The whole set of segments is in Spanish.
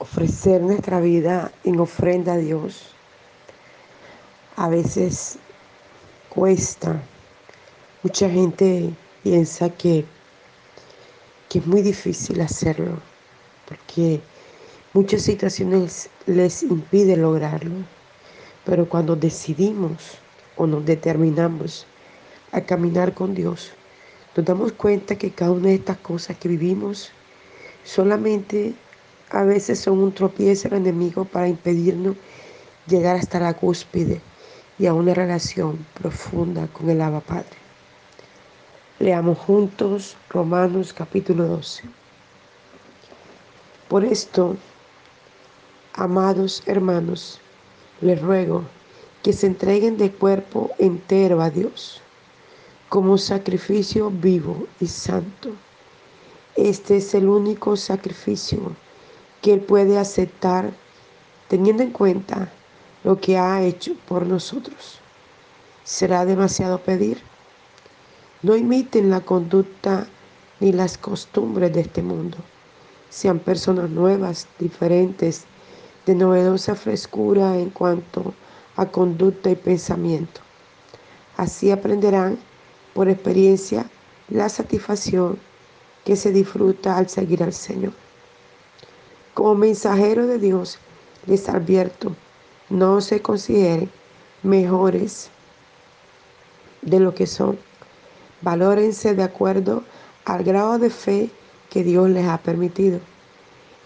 ofrecer nuestra vida en ofrenda a Dios a veces cuesta. Mucha gente piensa que, que es muy difícil hacerlo porque muchas situaciones les impiden lograrlo. Pero cuando decidimos o nos determinamos a caminar con Dios, nos damos cuenta que cada una de estas cosas que vivimos solamente a veces son un tropiezo al enemigo para impedirnos llegar hasta la cúspide y a una relación profunda con el Abba Padre. Leamos juntos Romanos capítulo 12. Por esto, amados hermanos, les ruego que se entreguen de cuerpo entero a Dios como sacrificio vivo y santo. Este es el único sacrificio que Él puede aceptar teniendo en cuenta lo que ha hecho por nosotros. ¿Será demasiado pedir? No imiten la conducta ni las costumbres de este mundo. Sean personas nuevas, diferentes, de novedosa frescura en cuanto a conducta y pensamiento. Así aprenderán por experiencia la satisfacción que se disfruta al seguir al Señor. Como mensajero de Dios, les advierto, no se consideren mejores de lo que son. Valórense de acuerdo al grado de fe que Dios les ha permitido.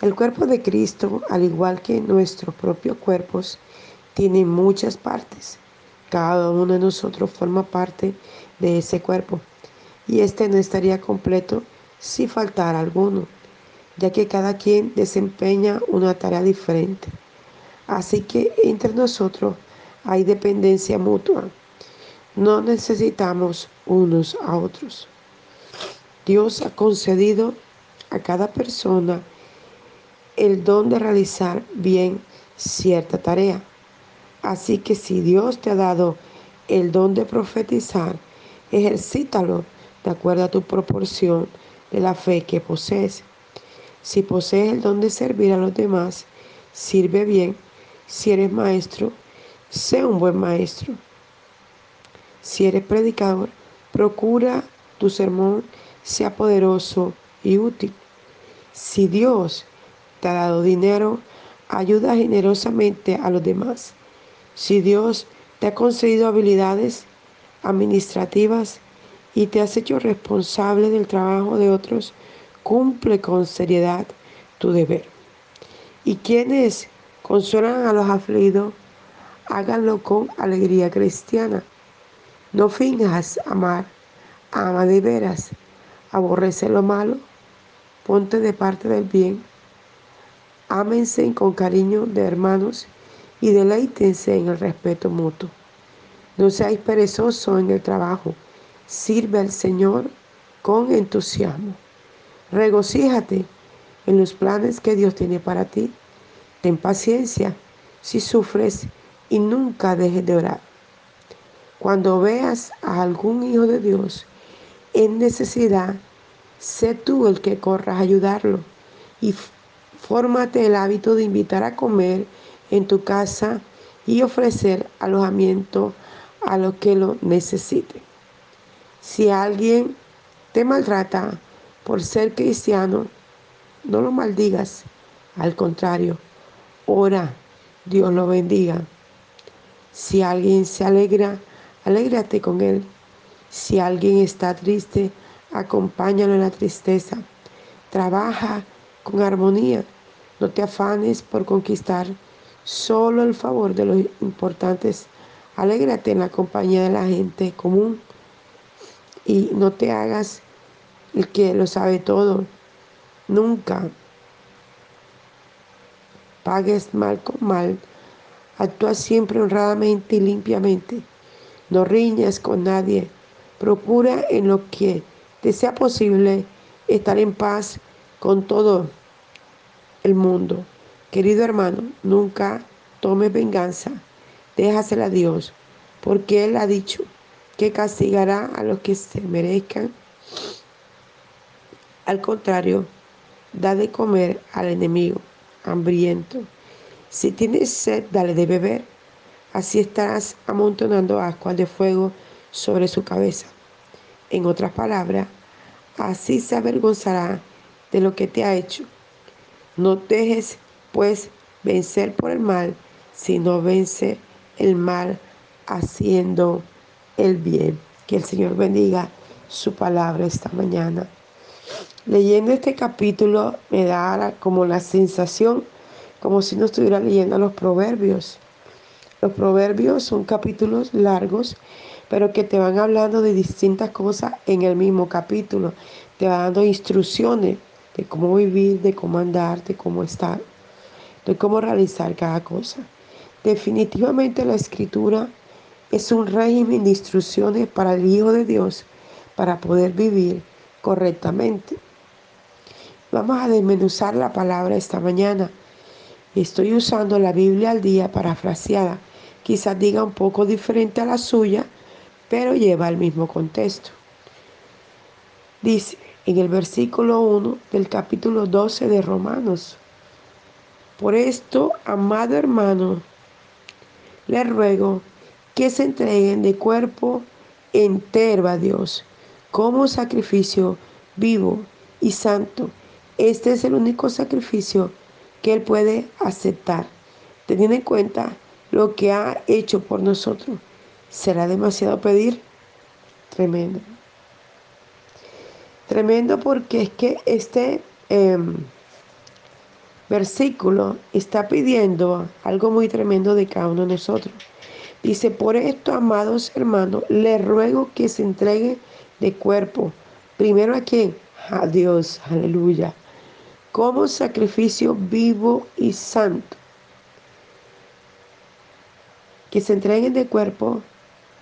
El cuerpo de Cristo, al igual que nuestros propios cuerpos, tiene muchas partes. Cada uno de nosotros forma parte de ese cuerpo y este no estaría completo si faltara alguno, ya que cada quien desempeña una tarea diferente. Así que entre nosotros hay dependencia mutua. No necesitamos unos a otros. Dios ha concedido a cada persona el don de realizar bien cierta tarea. Así que si Dios te ha dado el don de profetizar, ejercítalo de acuerdo a tu proporción de la fe que posees. Si posees el don de servir a los demás, sirve bien. Si eres maestro, sé un buen maestro. Si eres predicador, procura tu sermón sea poderoso y útil. Si Dios te ha dado dinero, ayuda generosamente a los demás. Si Dios te ha concedido habilidades administrativas y te has hecho responsable del trabajo de otros, cumple con seriedad tu deber. Y quienes consuelan a los afligidos, háganlo con alegría cristiana. No finjas amar, ama de veras, aborrece lo malo, ponte de parte del bien Ámense con cariño de hermanos y deleítense en el respeto mutuo. No seáis perezosos en el trabajo. Sirve al Señor con entusiasmo. Regocíjate en los planes que Dios tiene para ti. Ten paciencia si sufres y nunca dejes de orar. Cuando veas a algún hijo de Dios en necesidad, sé tú el que corras a ayudarlo y Fórmate el hábito de invitar a comer en tu casa y ofrecer alojamiento a los que lo necesiten. Si alguien te maltrata por ser cristiano, no lo maldigas. Al contrario, ora, Dios lo bendiga. Si alguien se alegra, alégrate con él. Si alguien está triste, acompáñalo en la tristeza. Trabaja con armonía no te afanes por conquistar solo el favor de los importantes. Alégrate en la compañía de la gente común y no te hagas el que lo sabe todo. Nunca pagues mal con mal. Actúa siempre honradamente y limpiamente. No riñas con nadie. Procura en lo que te sea posible estar en paz con todo el mundo. Querido hermano, nunca tome venganza, déjasela a Dios, porque Él ha dicho que castigará a los que se merezcan. Al contrario, da de comer al enemigo. hambriento. Si tienes sed, dale de beber. Así estarás amontonando ascuas de fuego sobre su cabeza. En otras palabras, así se avergonzará de lo que te ha hecho. No dejes, pues, vencer por el mal, sino vence el mal haciendo el bien. Que el Señor bendiga su palabra esta mañana. Leyendo este capítulo me da como la sensación como si no estuviera leyendo los proverbios. Los proverbios son capítulos largos, pero que te van hablando de distintas cosas en el mismo capítulo. Te va dando instrucciones de cómo vivir, de cómo andar, de cómo estar, de cómo realizar cada cosa. Definitivamente la escritura es un régimen de instrucciones para el Hijo de Dios para poder vivir correctamente. Vamos a desmenuzar la palabra esta mañana. Estoy usando la Biblia al día parafraseada. Quizás diga un poco diferente a la suya, pero lleva el mismo contexto. Dice en el versículo 1 del capítulo 12 de Romanos. Por esto, amado hermano, le ruego que se entreguen de cuerpo entero a Dios como sacrificio vivo y santo. Este es el único sacrificio que Él puede aceptar, teniendo en cuenta lo que ha hecho por nosotros. ¿Será demasiado pedir? Tremendo. Tremendo porque es que este em, versículo está pidiendo algo muy tremendo de cada uno de nosotros. Dice, por esto, amados hermanos, les ruego que se entregue de cuerpo. Primero a quién? A Dios, aleluya. Como sacrificio vivo y santo. Que se entreguen de cuerpo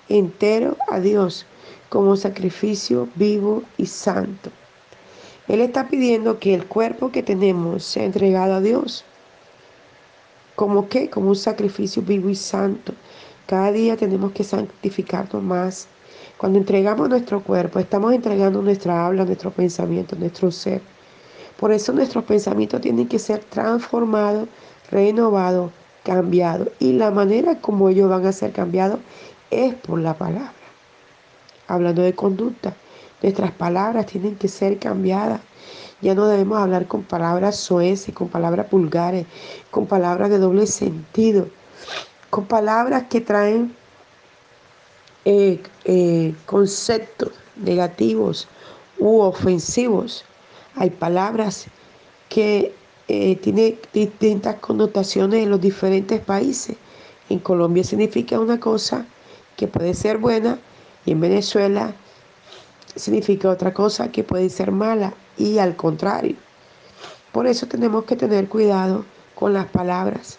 entero a Dios como sacrificio vivo y santo. Él está pidiendo que el cuerpo que tenemos sea entregado a Dios. ¿Como qué? Como un sacrificio vivo y santo. Cada día tenemos que santificarnos más. Cuando entregamos nuestro cuerpo, estamos entregando nuestra habla, nuestro pensamiento, nuestro ser. Por eso nuestros pensamientos tienen que ser transformados, renovados, cambiados. Y la manera como ellos van a ser cambiados es por la palabra. Hablando de conducta, nuestras palabras tienen que ser cambiadas. Ya no debemos hablar con palabras soeces, con palabras vulgares, con palabras de doble sentido con palabras que traen eh, eh, conceptos negativos u ofensivos. Hay palabras que eh, tienen distintas connotaciones en los diferentes países. En Colombia significa una cosa que puede ser buena y en Venezuela significa otra cosa que puede ser mala y al contrario. Por eso tenemos que tener cuidado con las palabras.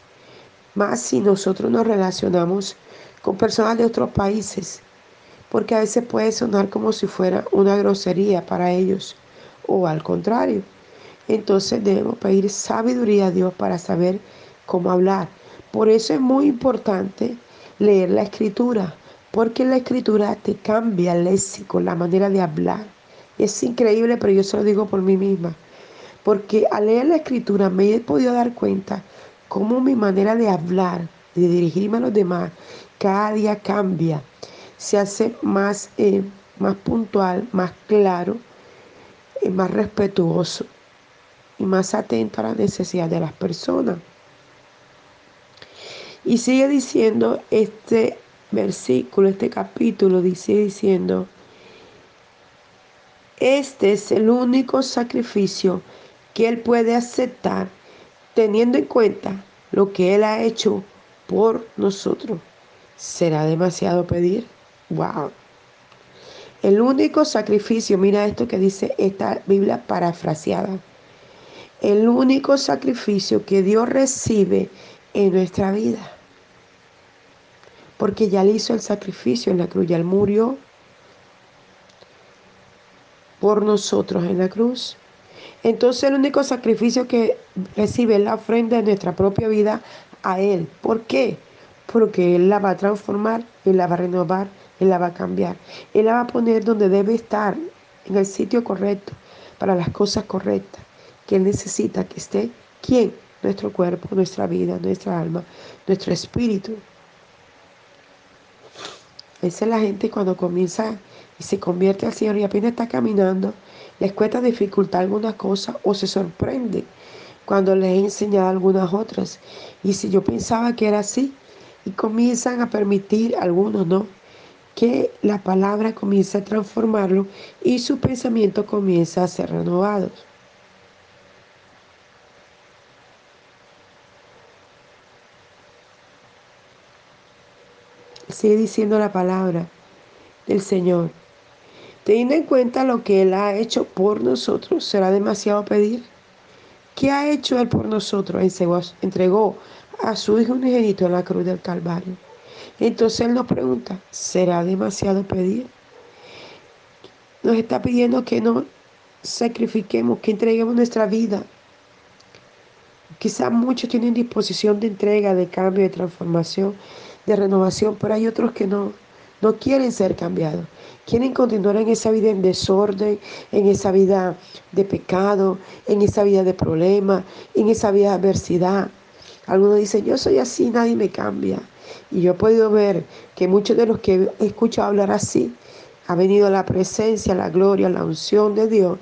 Más si nosotros nos relacionamos con personas de otros países, porque a veces puede sonar como si fuera una grosería para ellos, o al contrario. Entonces debemos pedir sabiduría a Dios para saber cómo hablar. Por eso es muy importante leer la escritura, porque la escritura te cambia el léxico, la manera de hablar. Es increíble, pero yo se lo digo por mí misma. Porque al leer la escritura me he podido dar cuenta cómo mi manera de hablar, de dirigirme a los demás, cada día cambia, se hace más, eh, más puntual, más claro, eh, más respetuoso y más atento a las necesidades de las personas. Y sigue diciendo este versículo, este capítulo, dice diciendo, este es el único sacrificio que Él puede aceptar teniendo en cuenta lo que Él ha hecho por nosotros. ¿Será demasiado pedir? ¡Wow! El único sacrificio, mira esto que dice esta Biblia parafraseada. El único sacrificio que Dios recibe en nuestra vida. Porque ya le hizo el sacrificio en la cruz, ya él murió por nosotros en la cruz. Entonces el único sacrificio que recibe es la ofrenda de nuestra propia vida a Él. ¿Por qué? Porque Él la va a transformar, Él la va a renovar, Él la va a cambiar. Él la va a poner donde debe estar, en el sitio correcto, para las cosas correctas que Él necesita que esté. ¿Quién? nuestro cuerpo, nuestra vida, nuestra alma, nuestro espíritu. Esa es la gente cuando comienza y se convierte al Señor y apenas está caminando, les cuesta dificultar algunas cosas o se sorprende cuando les he enseñado algunas otras. Y si yo pensaba que era así, y comienzan a permitir, algunos no, que la palabra comienza a transformarlo y su pensamiento comienza a ser renovado. Sigue diciendo la palabra del Señor. Teniendo en cuenta lo que Él ha hecho por nosotros, ¿será demasiado pedir? ¿Qué ha hecho Él por nosotros? Entregó a su Hijo unigénito en la cruz del Calvario. Entonces Él nos pregunta, ¿será demasiado pedir? Nos está pidiendo que no sacrifiquemos, que entreguemos nuestra vida. Quizás muchos tienen disposición de entrega, de cambio, de transformación, de renovación, pero hay otros que no, no quieren ser cambiados. Quieren continuar en esa vida en desorden, en esa vida de pecado, en esa vida de problemas, en esa vida de adversidad. Algunos dicen, yo soy así, nadie me cambia. Y yo he podido ver que muchos de los que he escuchado hablar así, ha venido la presencia, la gloria, la unción de Dios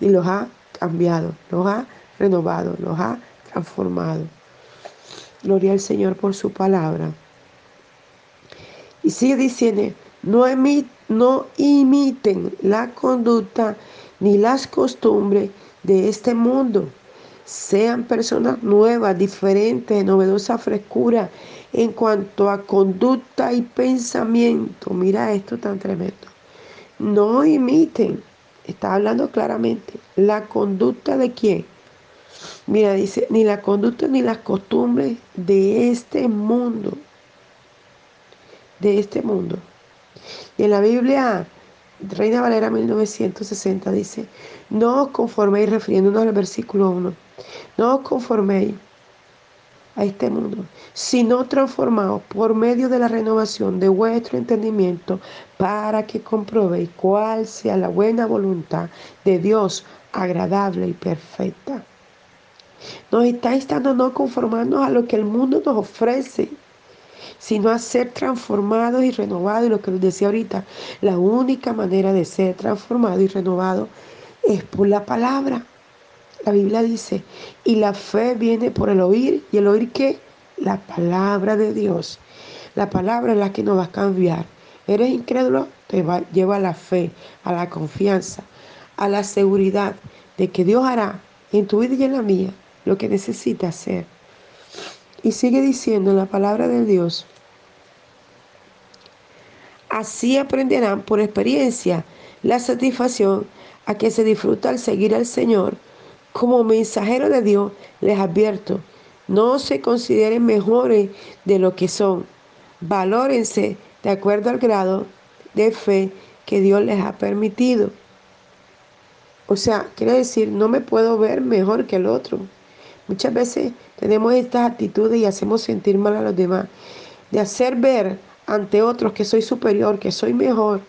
y los ha cambiado, los ha renovado, los ha transformado. Gloria al Señor por su palabra. Y sigue diciendo, no, no imiten la conducta ni las costumbres de este mundo. Sean personas nuevas, diferentes, novedosa frescura en cuanto a conducta y pensamiento. Mira esto tan tremendo. No imiten, está hablando claramente, la conducta de quién. Mira, dice, ni la conducta ni las costumbres de este mundo. De este mundo. Y en la Biblia, Reina Valera 1960 dice, no os conforméis, refiriéndonos al versículo 1, no os conforméis a este mundo, sino transformados por medio de la renovación de vuestro entendimiento para que comprobéis cuál sea la buena voluntad de Dios, agradable y perfecta. Nos está instando no conformarnos a lo que el mundo nos ofrece, sino a ser transformados y renovados. Y lo que les decía ahorita, la única manera de ser transformado y renovado es por la palabra. La Biblia dice, y la fe viene por el oír, y el oír qué? La palabra de Dios. La palabra es la que nos va a cambiar. Eres incrédulo, te va, lleva a la fe, a la confianza, a la seguridad de que Dios hará en tu vida y en la mía lo que necesita hacer. Y sigue diciendo la palabra de Dios. Así aprenderán por experiencia la satisfacción a que se disfruta al seguir al Señor como mensajero de Dios, les advierto, no se consideren mejores de lo que son. Valórense de acuerdo al grado de fe que Dios les ha permitido. O sea, quiere decir, no me puedo ver mejor que el otro. Muchas veces tenemos estas actitudes y hacemos sentir mal a los demás. De hacer ver ante otros que soy superior, que soy mejor.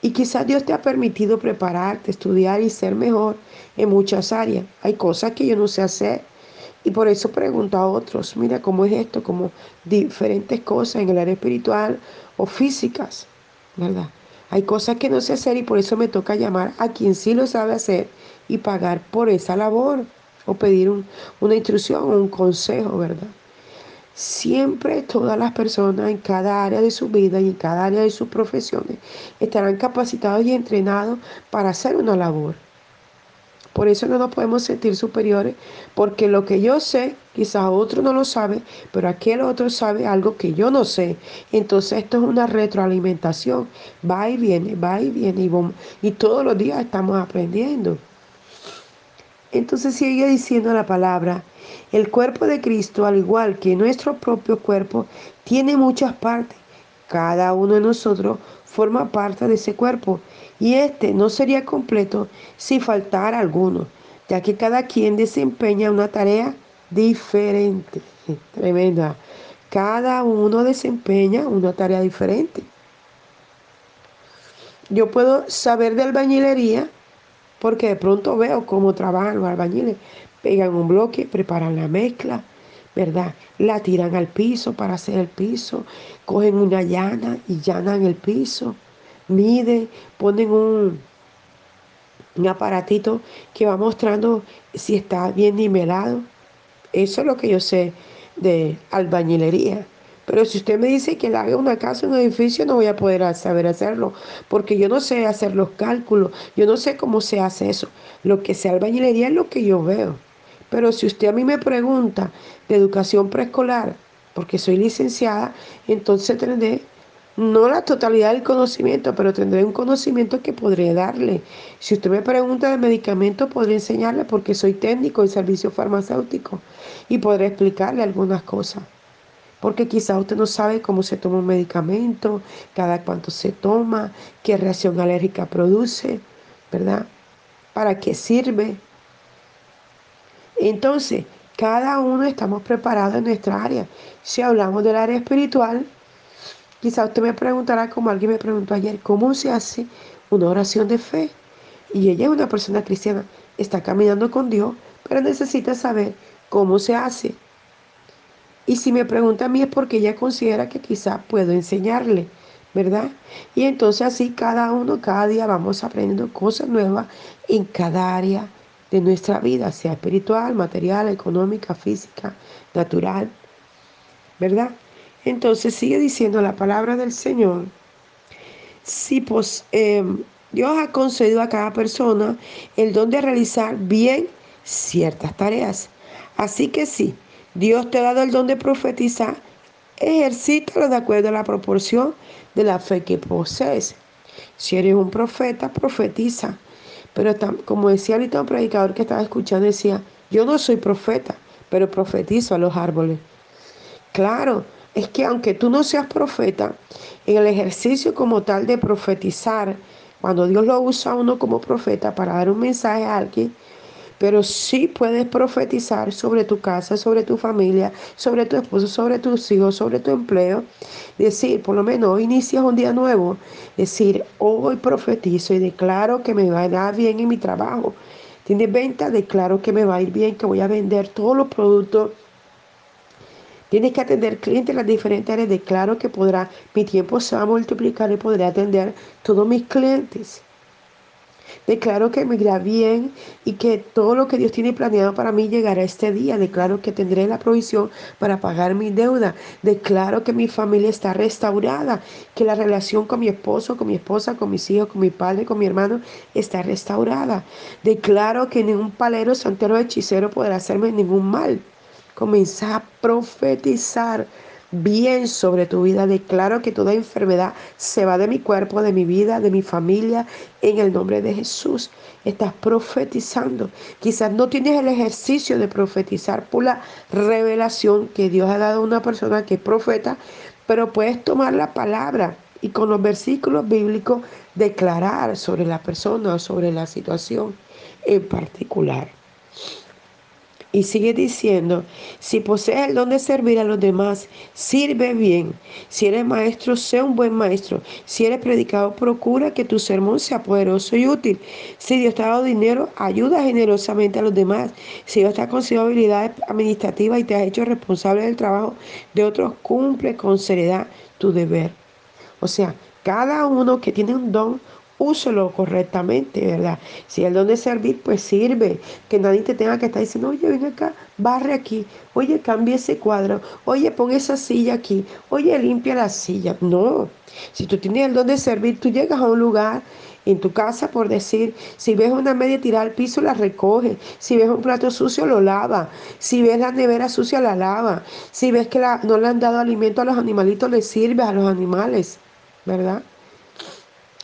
Y quizás Dios te ha permitido prepararte, estudiar y ser mejor en muchas áreas. Hay cosas que yo no sé hacer y por eso pregunto a otros, mira cómo es esto, como diferentes cosas en el área espiritual o físicas, ¿verdad? Hay cosas que no sé hacer y por eso me toca llamar a quien sí lo sabe hacer y pagar por esa labor o pedir una instrucción o un consejo, ¿verdad? Siempre todas las personas en cada área de su vida y en cada área de sus profesiones estarán capacitados y entrenados para hacer una labor. Por eso no nos podemos sentir superiores, porque lo que yo sé, quizás otro no lo sabe, pero aquel otro sabe algo que yo no sé. Entonces esto es una retroalimentación. Va y viene, va y viene, y, y todos los días estamos aprendiendo. Entonces sigue diciendo la palabra, el cuerpo de Cristo, al igual que nuestro propio cuerpo, tiene muchas partes. Cada uno de nosotros forma parte de ese cuerpo y este no sería completo si faltara alguno, ya que cada quien desempeña una tarea diferente. Tremenda. Cada uno desempeña una tarea diferente. Yo puedo saber de albañilería porque de pronto veo cómo trabajan los albañiles, pegan un bloque, preparan la mezcla, ¿verdad? La tiran al piso para hacer el piso, cogen una llana y llanan el piso, miden, ponen un, un aparatito que va mostrando si está bien nivelado. Eso es lo que yo sé de albañilería. Pero si usted me dice que le haga una casa, un edificio, no voy a poder saber hacerlo, porque yo no sé hacer los cálculos, yo no sé cómo se hace eso. Lo que sea albañilería es lo que yo veo. Pero si usted a mí me pregunta de educación preescolar, porque soy licenciada, entonces tendré no la totalidad del conocimiento, pero tendré un conocimiento que podré darle. Si usted me pregunta de medicamentos, podré enseñarle porque soy técnico en servicio farmacéutico y podré explicarle algunas cosas porque quizá usted no sabe cómo se toma un medicamento, cada cuánto se toma, qué reacción alérgica produce, ¿verdad? ¿Para qué sirve? Entonces, cada uno estamos preparados en nuestra área. Si hablamos del área espiritual, quizá usted me preguntará, como alguien me preguntó ayer, ¿cómo se hace una oración de fe? Y ella es una persona cristiana, está caminando con Dios, pero necesita saber cómo se hace. Y si me pregunta a mí es porque ella considera que quizá puedo enseñarle, ¿verdad? Y entonces así cada uno, cada día vamos aprendiendo cosas nuevas en cada área de nuestra vida, sea espiritual, material, económica, física, natural, ¿verdad? Entonces sigue diciendo la palabra del Señor. Si pues, em, Dios ha concedido a cada persona el don de realizar bien ciertas tareas. Así que sí, Dios te ha dado el don de profetizar, ejercítalo de acuerdo a la proporción de la fe que posees. Si eres un profeta, profetiza. Pero como decía ahorita un predicador que estaba escuchando, decía, yo no soy profeta, pero profetizo a los árboles. Claro, es que aunque tú no seas profeta, en el ejercicio como tal de profetizar, cuando Dios lo usa a uno como profeta para dar un mensaje a alguien, pero sí puedes profetizar sobre tu casa, sobre tu familia, sobre tu esposo, sobre tus hijos, sobre tu empleo. Decir, por lo menos hoy inicias un día nuevo. Decir, hoy profetizo y declaro que me va a dar bien en mi trabajo. Tienes venta, declaro que me va a ir bien, que voy a vender todos los productos. Tienes que atender clientes en las diferentes áreas. Declaro que podrá, mi tiempo se va a multiplicar y podré atender todos mis clientes. Declaro que me irá bien y que todo lo que Dios tiene planeado para mí llegará este día. Declaro que tendré la provisión para pagar mi deuda. Declaro que mi familia está restaurada, que la relación con mi esposo, con mi esposa, con mis hijos, con mi padre, con mi hermano está restaurada. Declaro que ningún palero, santero, hechicero podrá hacerme ningún mal. Comienza a profetizar bien sobre tu vida. Declaro que toda enfermedad se va de mi cuerpo, de mi vida, de mi familia, en el nombre de Jesús. Estás profetizando. Quizás no tienes el ejercicio de profetizar por la revelación que Dios ha dado a una persona que es profeta, pero puedes tomar la palabra y con los versículos bíblicos declarar sobre la persona o sobre la situación en particular. Y sigue diciendo, si posees el don de servir a los demás, sirve bien. Si eres maestro, sé un buen maestro. Si eres predicador, procura que tu sermón sea poderoso y útil. Si Dios te ha dado dinero, ayuda generosamente a los demás. Si Dios te ha concedido habilidades administrativas y te ha hecho responsable del trabajo de otros, cumple con seriedad tu deber. O sea, cada uno que tiene un don úselo correctamente, ¿verdad? Si el don de servir, pues sirve. Que nadie te tenga que estar diciendo, oye, ven acá, barre aquí, oye, cambia ese cuadro, oye, pon esa silla aquí, oye, limpia la silla. No, si tú tienes el don de servir, tú llegas a un lugar en tu casa, por decir, si ves una media tirada al piso, la recoge. Si ves un plato sucio, lo lava. Si ves la nevera sucia, la lava. Si ves que no le han dado alimento a los animalitos, le sirves a los animales, ¿verdad?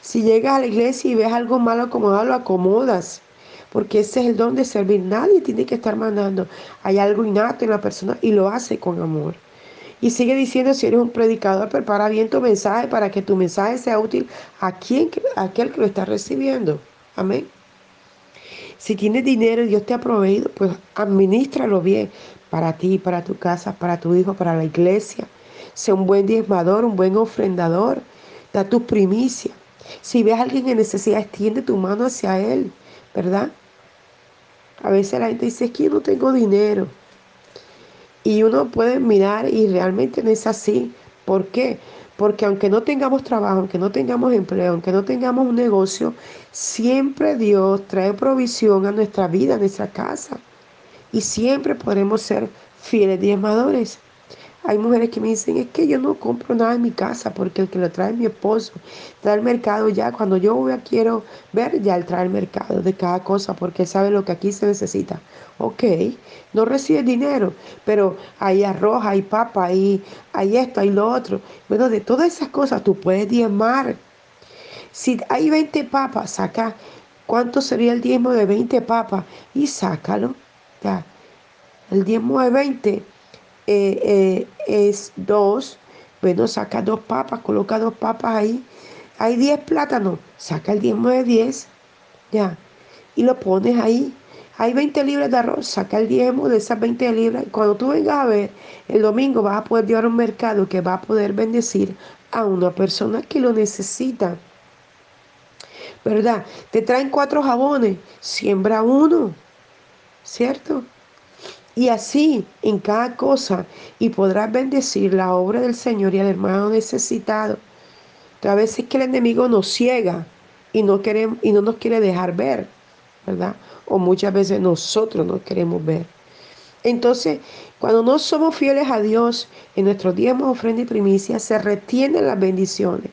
Si llegas a la iglesia y ves algo malo acomodado, lo acomodas. Porque ese es el don de servir. Nadie tiene que estar mandando. Hay algo innato en la persona y lo hace con amor. Y sigue diciendo, si eres un predicador, prepara bien tu mensaje para que tu mensaje sea útil a, quien, a aquel que lo está recibiendo. Amén. Si tienes dinero y Dios te ha proveído, pues administralo bien para ti, para tu casa, para tu hijo, para la iglesia. Sea un buen diezmador, un buen ofrendador. Da tu primicia. Si ves a alguien en necesidad, extiende tu mano hacia él, ¿verdad? A veces la gente dice, es que yo no tengo dinero. Y uno puede mirar y realmente no es así. ¿Por qué? Porque aunque no tengamos trabajo, aunque no tengamos empleo, aunque no tengamos un negocio, siempre Dios trae provisión a nuestra vida, a nuestra casa. Y siempre podremos ser fieles diezmadores. Hay mujeres que me dicen, es que yo no compro nada en mi casa porque el que lo trae mi esposo trae el mercado ya. Cuando yo voy a quiero ver, ya él trae el mercado de cada cosa porque él sabe lo que aquí se necesita. Ok, no recibe dinero, pero hay arroz, hay papa, hay, hay esto, hay lo otro. Bueno, de todas esas cosas tú puedes diezmar. Si hay 20 papas, saca cuánto sería el diezmo de 20 papas y sácalo. Ya. El diezmo de 20 eh, eh, es dos, bueno, saca dos papas, coloca dos papas ahí. Hay 10 plátanos, saca el diezmo de 10, ya, y lo pones ahí. Hay 20 libras de arroz, saca el diezmo de esas 20 libras. Cuando tú vengas a ver, el domingo vas a poder llevar un mercado que va a poder bendecir a una persona que lo necesita. ¿Verdad? Te traen cuatro jabones, siembra uno, ¿cierto? Y así en cada cosa, y podrás bendecir la obra del Señor y al hermano necesitado. A veces que el enemigo nos ciega y no, queremos, y no nos quiere dejar ver, ¿verdad? O muchas veces nosotros no queremos ver. Entonces, cuando no somos fieles a Dios en nuestros diezmos, ofrenda y primicia, se retienen las bendiciones.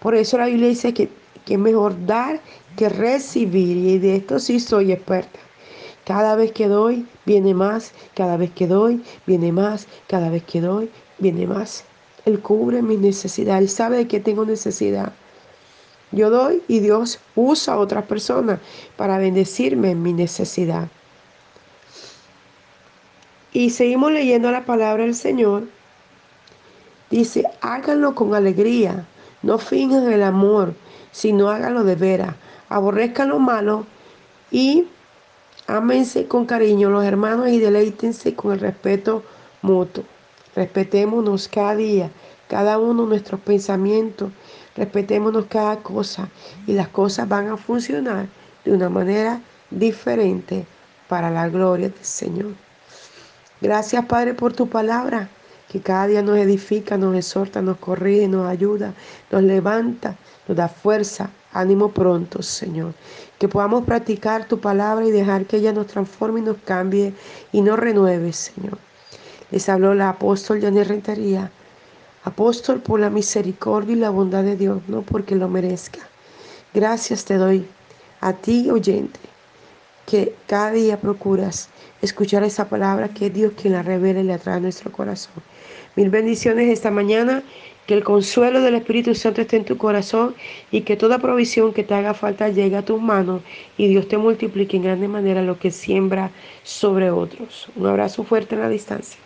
Por eso la Biblia dice que, que es mejor dar que recibir. Y de esto sí soy experta. Cada vez que doy, viene más. Cada vez que doy, viene más. Cada vez que doy, viene más. Él cubre mi necesidad. Él sabe de que tengo necesidad. Yo doy y Dios usa a otras personas para bendecirme en mi necesidad. Y seguimos leyendo la palabra del Señor. Dice, háganlo con alegría, no finjan el amor, sino háganlo de veras. Aborrezcan lo malo y Ámense con cariño los hermanos y deleítense con el respeto mutuo. Respetémonos cada día, cada uno nuestros pensamientos, respetémonos cada cosa y las cosas van a funcionar de una manera diferente para la gloria del Señor. Gracias Padre por tu palabra, que cada día nos edifica, nos exhorta, nos corrige, nos ayuda, nos levanta, nos da fuerza, ánimo pronto, Señor. Que podamos practicar tu palabra y dejar que ella nos transforme y nos cambie y nos renueve, Señor. Les habló la apóstol Janet Rentería. Apóstol por la misericordia y la bondad de Dios, no porque lo merezca. Gracias te doy a ti, oyente, que cada día procuras escuchar esa palabra que es Dios quien la revela y la trae a nuestro corazón. Mil bendiciones esta mañana que el consuelo del Espíritu Santo esté en tu corazón y que toda provisión que te haga falta llegue a tus manos y Dios te multiplique en grande manera lo que siembra sobre otros. Un abrazo fuerte en la distancia.